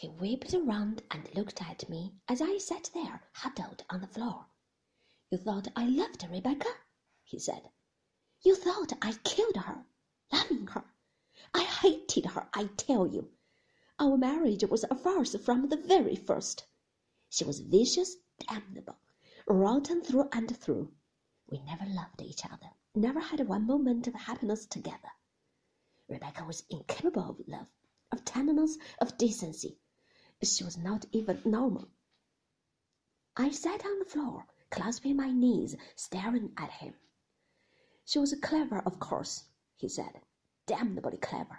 He whipped around and looked at me as I sat there huddled on the floor. You thought I loved Rebecca? he said. You thought I killed her, loving her. I hated her, I tell you. Our marriage was a farce from the very first. She was vicious, damnable, rotten through and through. We never loved each other, never had one moment of happiness together. Rebecca was incapable of love, of tenderness, of decency. She was not even normal. I sat on the floor, clasping my knees, staring at him. She was clever, of course, he said, damnably clever.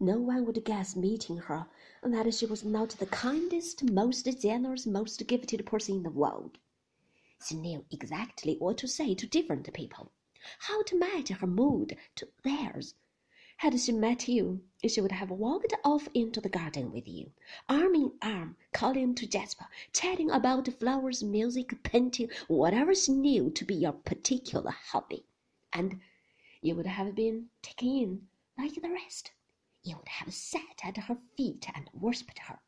No one would guess meeting her that she was not the kindest, most generous, most gifted person in the world. She knew exactly what to say to different people, how to match her mood to theirs. Had she met you, she would have walked off into the garden with you, arm in arm, calling to Jasper, chatting about flowers, music, painting, whatever she knew to be your particular hobby. And you would have been taken in like the rest. You would have sat at her feet and worshipped her.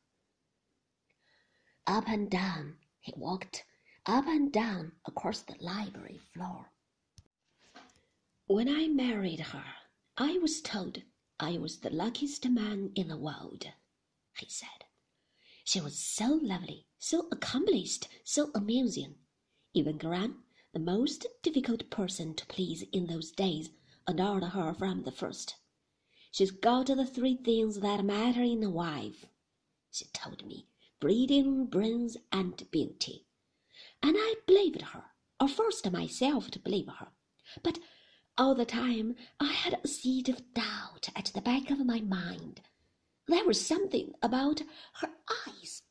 Up and down he walked, up and down across the library floor. When I married her, I was told I was the luckiest man in the world, he said. She was so lovely, so accomplished, so amusing. Even Gran, the most difficult person to please in those days, adored her from the first. She's got the three things that matter in a wife, she told me breeding, brains, and beauty. And I believed her, or forced myself to believe her. But all the time I had a seed of doubt at the back of my mind. There was something about her eyes,